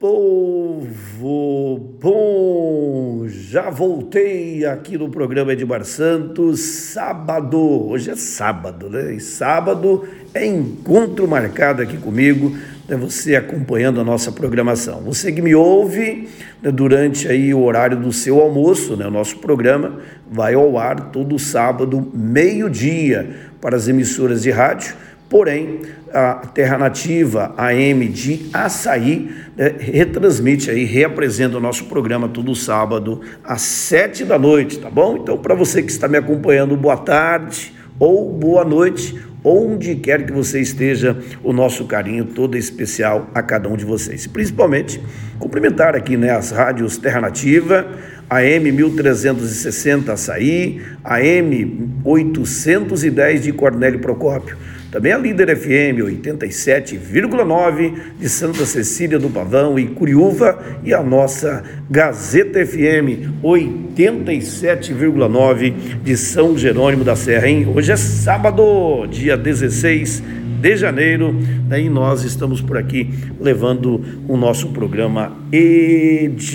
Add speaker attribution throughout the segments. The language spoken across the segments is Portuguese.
Speaker 1: Povo bom, já voltei aqui no programa Edmar Santos, sábado, hoje é sábado, né? E sábado é encontro marcado aqui comigo, né? você acompanhando a nossa programação. Você que me ouve né, durante aí o horário do seu almoço, né? O nosso programa vai ao ar todo sábado, meio-dia, para as emissoras de rádio Porém, a Terra Nativa AM de Açaí né, retransmite aí, reapresenta o nosso programa todo sábado às sete da noite, tá bom? Então, para você que está me acompanhando, boa tarde ou boa noite, onde quer que você esteja, o nosso carinho todo especial a cada um de vocês. Principalmente, cumprimentar aqui né, as rádios Terra Nativa, AM 1360 Açaí, AM 810 de Cornélio Procópio também a Líder FM 87,9 de Santa Cecília do Pavão e Curiúva e a nossa Gazeta FM 87,9 de São Jerônimo da Serra. Hein? Hoje é sábado, dia 16 de janeiro, né? e nós estamos por aqui levando o nosso programa Edmar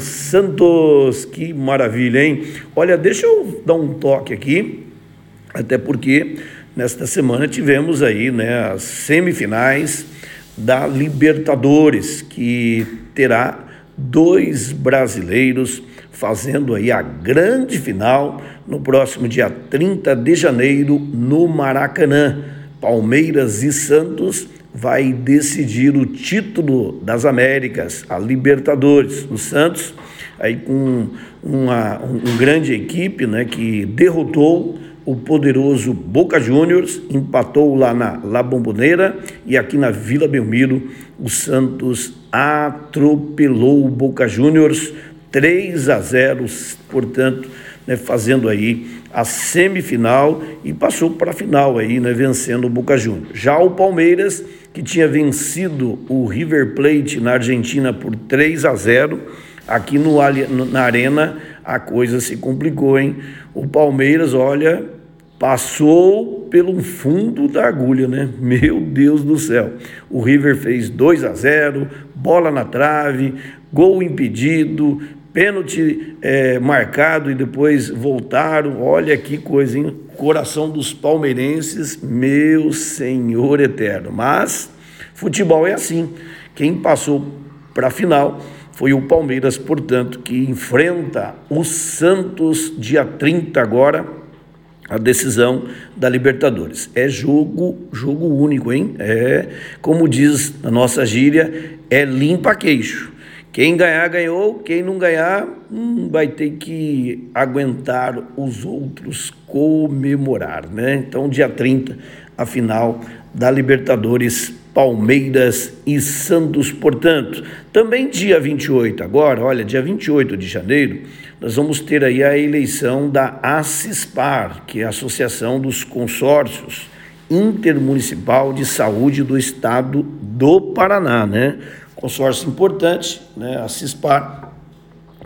Speaker 1: Santos. Que maravilha, hein? Olha, deixa eu dar um toque aqui, até porque Nesta semana tivemos aí né, as semifinais da Libertadores, que terá dois brasileiros fazendo aí a grande final no próximo dia 30 de janeiro no Maracanã. Palmeiras e Santos vai decidir o título das Américas, a Libertadores. O Santos aí com uma um grande equipe, né, que derrotou o poderoso Boca Juniors empatou lá na La Bombonera e aqui na Vila Belmiro o Santos atropelou o Boca Juniors 3 a 0, portanto, né, fazendo aí a semifinal e passou para a final aí, né, vencendo o Boca Juniors. Já o Palmeiras, que tinha vencido o River Plate na Argentina por 3 a 0, aqui no, na Arena a coisa se complicou, hein? O Palmeiras, olha, passou pelo fundo da agulha, né? Meu Deus do céu. O River fez 2 a 0, bola na trave, gol impedido, pênalti é, marcado e depois voltaram. Olha que coisa, hein? Coração dos palmeirenses, meu Senhor eterno. Mas futebol é assim. Quem passou para a final foi o Palmeiras, portanto, que enfrenta o Santos dia 30 agora a decisão da Libertadores. É jogo, jogo único, hein? É, como diz a nossa gíria, é limpa queixo. Quem ganhar, ganhou. Quem não ganhar, hum, vai ter que aguentar os outros comemorar, né? Então, dia 30, a final da Libertadores Palmeiras e Santos, portanto. Também dia 28, agora, olha, dia 28 de janeiro, nós vamos ter aí a eleição da ACISPAR, que é a Associação dos Consórcios Intermunicipal de Saúde do Estado do Paraná, né? Consórcio importante, né? A CISPAR,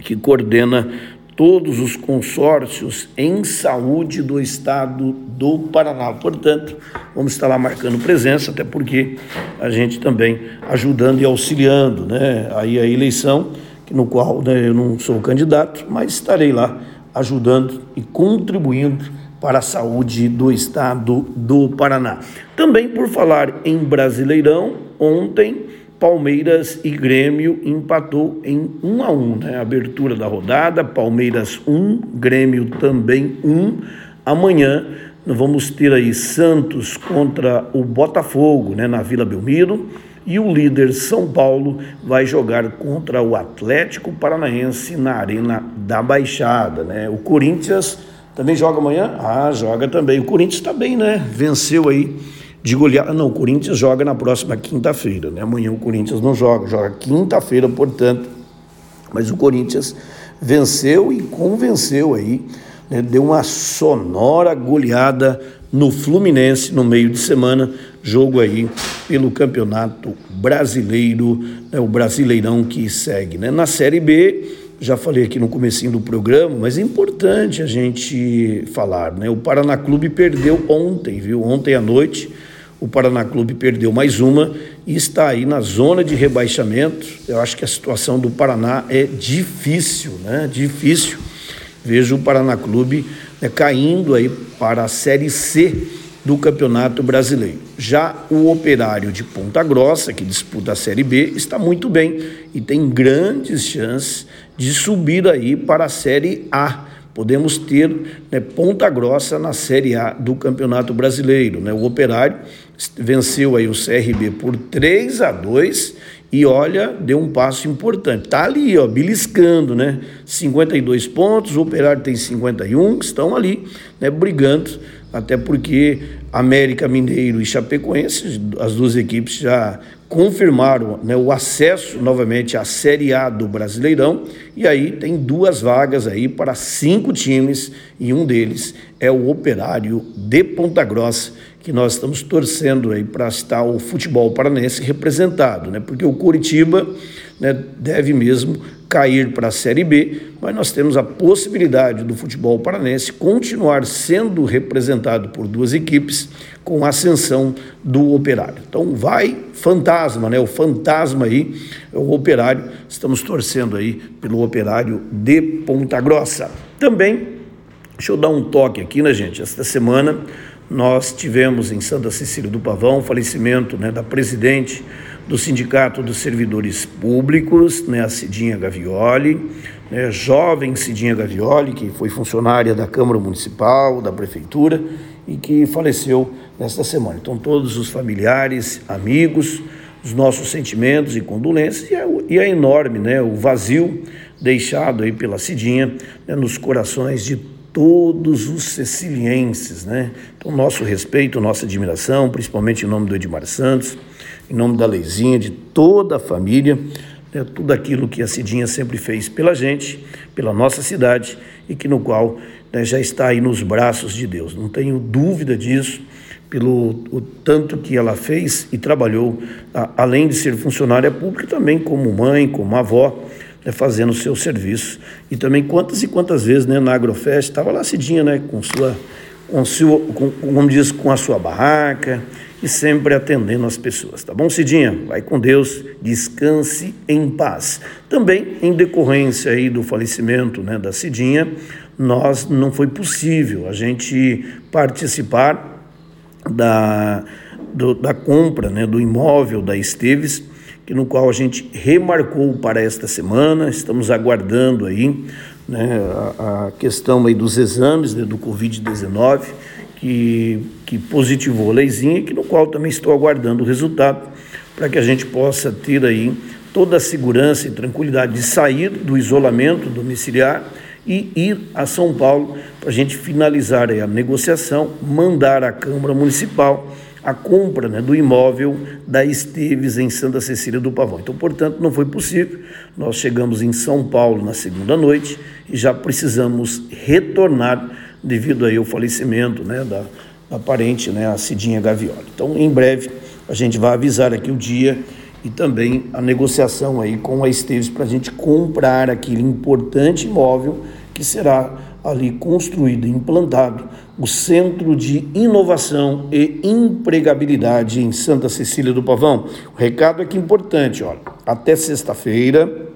Speaker 1: que coordena todos os consórcios em saúde do estado do Paraná. Portanto, vamos estar lá marcando presença, até porque a gente também ajudando e auxiliando, né? Aí a eleição no qual né, eu não sou candidato, mas estarei lá ajudando e contribuindo para a saúde do estado do Paraná. Também por falar em Brasileirão, ontem Palmeiras e Grêmio empatou em 1 a 1, né? Abertura da rodada, Palmeiras 1, Grêmio também 1. Amanhã vamos ter aí Santos contra o Botafogo, né, na Vila Belmiro. E o líder São Paulo vai jogar contra o Atlético Paranaense na Arena da Baixada. Né? O Corinthians também joga amanhã? Ah, joga também. O Corinthians está bem, né? Venceu aí de goleada. Não, o Corinthians joga na próxima quinta-feira. Né? Amanhã o Corinthians não joga, joga quinta-feira, portanto. Mas o Corinthians venceu e convenceu aí, né? deu uma sonora goleada no Fluminense no meio de semana, jogo aí pelo Campeonato Brasileiro, né, o Brasileirão que segue. Né? Na Série B, já falei aqui no comecinho do programa, mas é importante a gente falar, né? O Paraná Clube perdeu ontem, viu? Ontem à noite, o Paraná Clube perdeu mais uma e está aí na zona de rebaixamento. Eu acho que a situação do Paraná é difícil, né? Difícil. Vejo o Paraná Clube né, caindo aí para a Série C do Campeonato Brasileiro. Já o Operário de Ponta Grossa, que disputa a Série B, está muito bem e tem grandes chances de subir aí para a Série A. Podemos ter né, Ponta Grossa na Série A do Campeonato Brasileiro. Né? O Operário venceu aí o CRB por 3 a 2 e olha, deu um passo importante. Tá ali, ó, beliscando, né? 52 pontos, o Operário tem 51, estão ali, né, brigando até porque América Mineiro e Chapecoense, as duas equipes já confirmaram né, o acesso novamente à Série A do Brasileirão, e aí tem duas vagas aí para cinco times, e um deles é o Operário de Ponta Grossa, que nós estamos torcendo aí para estar o futebol paranense representado, né? Porque o Curitiba né, deve mesmo cair para a Série B, mas nós temos a possibilidade do futebol paranense continuar sendo representado por duas equipes com a ascensão do operário. Então vai fantasma, né? O fantasma aí é o operário. Estamos torcendo aí pelo operário de Ponta Grossa. Também, deixa eu dar um toque aqui, né, gente? Esta semana nós tivemos em Santa Cecília do Pavão o falecimento né, da presidente do Sindicato dos Servidores Públicos, né, a Cidinha Gavioli, né, jovem Cidinha Gavioli, que foi funcionária da Câmara Municipal, da Prefeitura e que faleceu nesta semana. Então, todos os familiares, amigos, os nossos sentimentos e condolências e é, e é enorme né, o vazio deixado aí pela Cidinha né, nos corações de todos os cecilienses. Né? Então, nosso respeito, nossa admiração, principalmente em nome do Edmar Santos em nome da Leizinha, de toda a família, né, tudo aquilo que a Cidinha sempre fez pela gente, pela nossa cidade e que no qual né, já está aí nos braços de Deus. Não tenho dúvida disso, pelo o tanto que ela fez e trabalhou, a, além de ser funcionária pública, também como mãe, como avó, né, fazendo o seu serviço. E também quantas e quantas vezes né, na Agrofest estava lá Cidinha, né, com sua, com, sua, com, como diz, com a sua barraca, e sempre atendendo as pessoas, tá bom, Cidinha? Vai com Deus, descanse em paz. Também, em decorrência aí do falecimento né, da Cidinha, nós não foi possível a gente participar da, do, da compra né, do imóvel da Esteves, no qual a gente remarcou para esta semana, estamos aguardando aí né, a, a questão aí dos exames né, do Covid-19, que, que positivou a leizinha, que no qual também estou aguardando o resultado, para que a gente possa ter aí toda a segurança e tranquilidade de sair do isolamento domiciliar e ir a São Paulo para a gente finalizar a negociação, mandar à Câmara Municipal a compra né, do imóvel da Esteves em Santa Cecília do Pavão. Então, portanto, não foi possível. Nós chegamos em São Paulo na segunda noite e já precisamos retornar devido aí ao falecimento né, da, da parente, né, a Cidinha Gavioli. Então, em breve, a gente vai avisar aqui o dia e também a negociação aí com a Esteves para a gente comprar aquele importante imóvel que será ali construído e implantado o Centro de Inovação e Empregabilidade em Santa Cecília do Pavão. O recado aqui é importante, olha, até sexta-feira,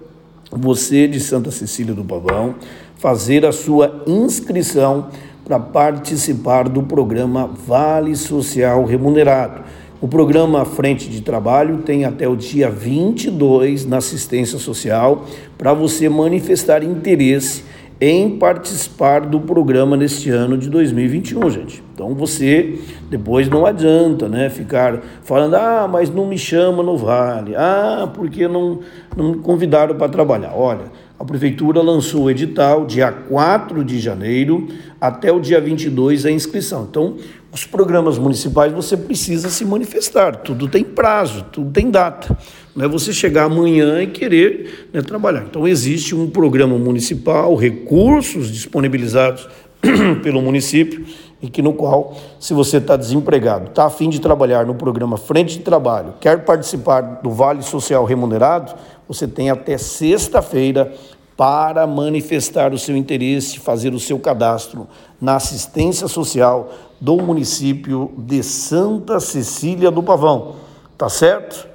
Speaker 1: você de Santa Cecília do Pavão fazer a sua inscrição para participar do programa Vale Social Remunerado. O programa Frente de Trabalho tem até o dia 22 na assistência social para você manifestar interesse em participar do programa neste ano de 2021, gente. Então você depois não adianta, né, ficar falando: "Ah, mas não me chama no Vale. Ah, porque não não me convidaram para trabalhar". Olha, a prefeitura lançou o edital dia 4 de janeiro até o dia 22 a inscrição. Então, os programas municipais você precisa se manifestar, tudo tem prazo, tudo tem data. Não é você chegar amanhã e querer né, trabalhar. Então, existe um programa municipal, recursos disponibilizados pelo município, e que no qual, se você está desempregado, está a fim de trabalhar no programa Frente de Trabalho, quer participar do Vale Social Remunerado, você tem até sexta-feira para manifestar o seu interesse, fazer o seu cadastro na assistência social do município de Santa Cecília do Pavão. Tá certo?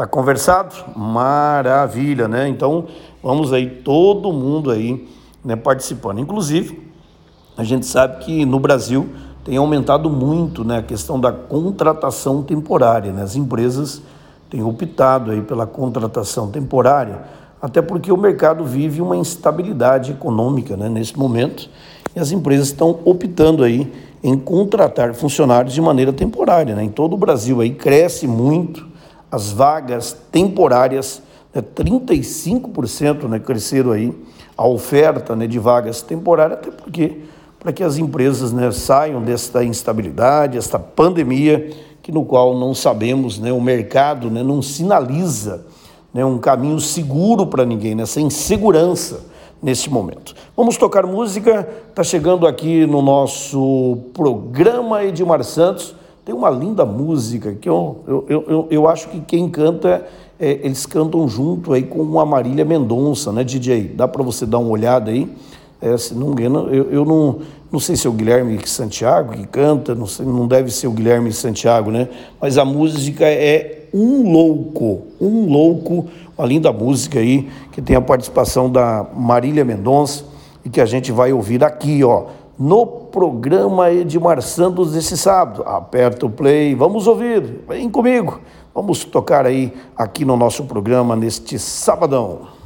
Speaker 1: Tá conversado? Maravilha, né? Então, vamos aí todo mundo aí, né, participando. Inclusive, a gente sabe que no Brasil tem aumentado muito, né, a questão da contratação temporária, né? As empresas têm optado aí pela contratação temporária, até porque o mercado vive uma instabilidade econômica, né, nesse momento, e as empresas estão optando aí em contratar funcionários de maneira temporária. Né? Em todo o Brasil aí cresce muito as vagas temporárias, né? 35% né, cresceram aí a oferta né, de vagas temporárias, até porque para que as empresas né, saiam desta instabilidade, esta pandemia, que no qual não sabemos, né, o mercado né, não sinaliza né, um caminho seguro para ninguém, nessa né, insegurança neste momento. Vamos tocar música, está chegando aqui no nosso programa Edmar Santos. Tem uma linda música que eu, eu, eu, eu acho que quem canta, é, eles cantam junto aí com a Marília Mendonça, né, DJ? Dá para você dar uma olhada aí. É, se não engano, eu, eu não, não sei se é o Guilherme Santiago que canta, não, sei, não deve ser o Guilherme Santiago, né? Mas a música é Um Louco, Um Louco, uma linda música aí, que tem a participação da Marília Mendonça e que a gente vai ouvir aqui, ó, no programa Edmar Santos desse sábado. Aperta o play, vamos ouvir, vem comigo. Vamos tocar aí aqui no nosso programa neste sabadão.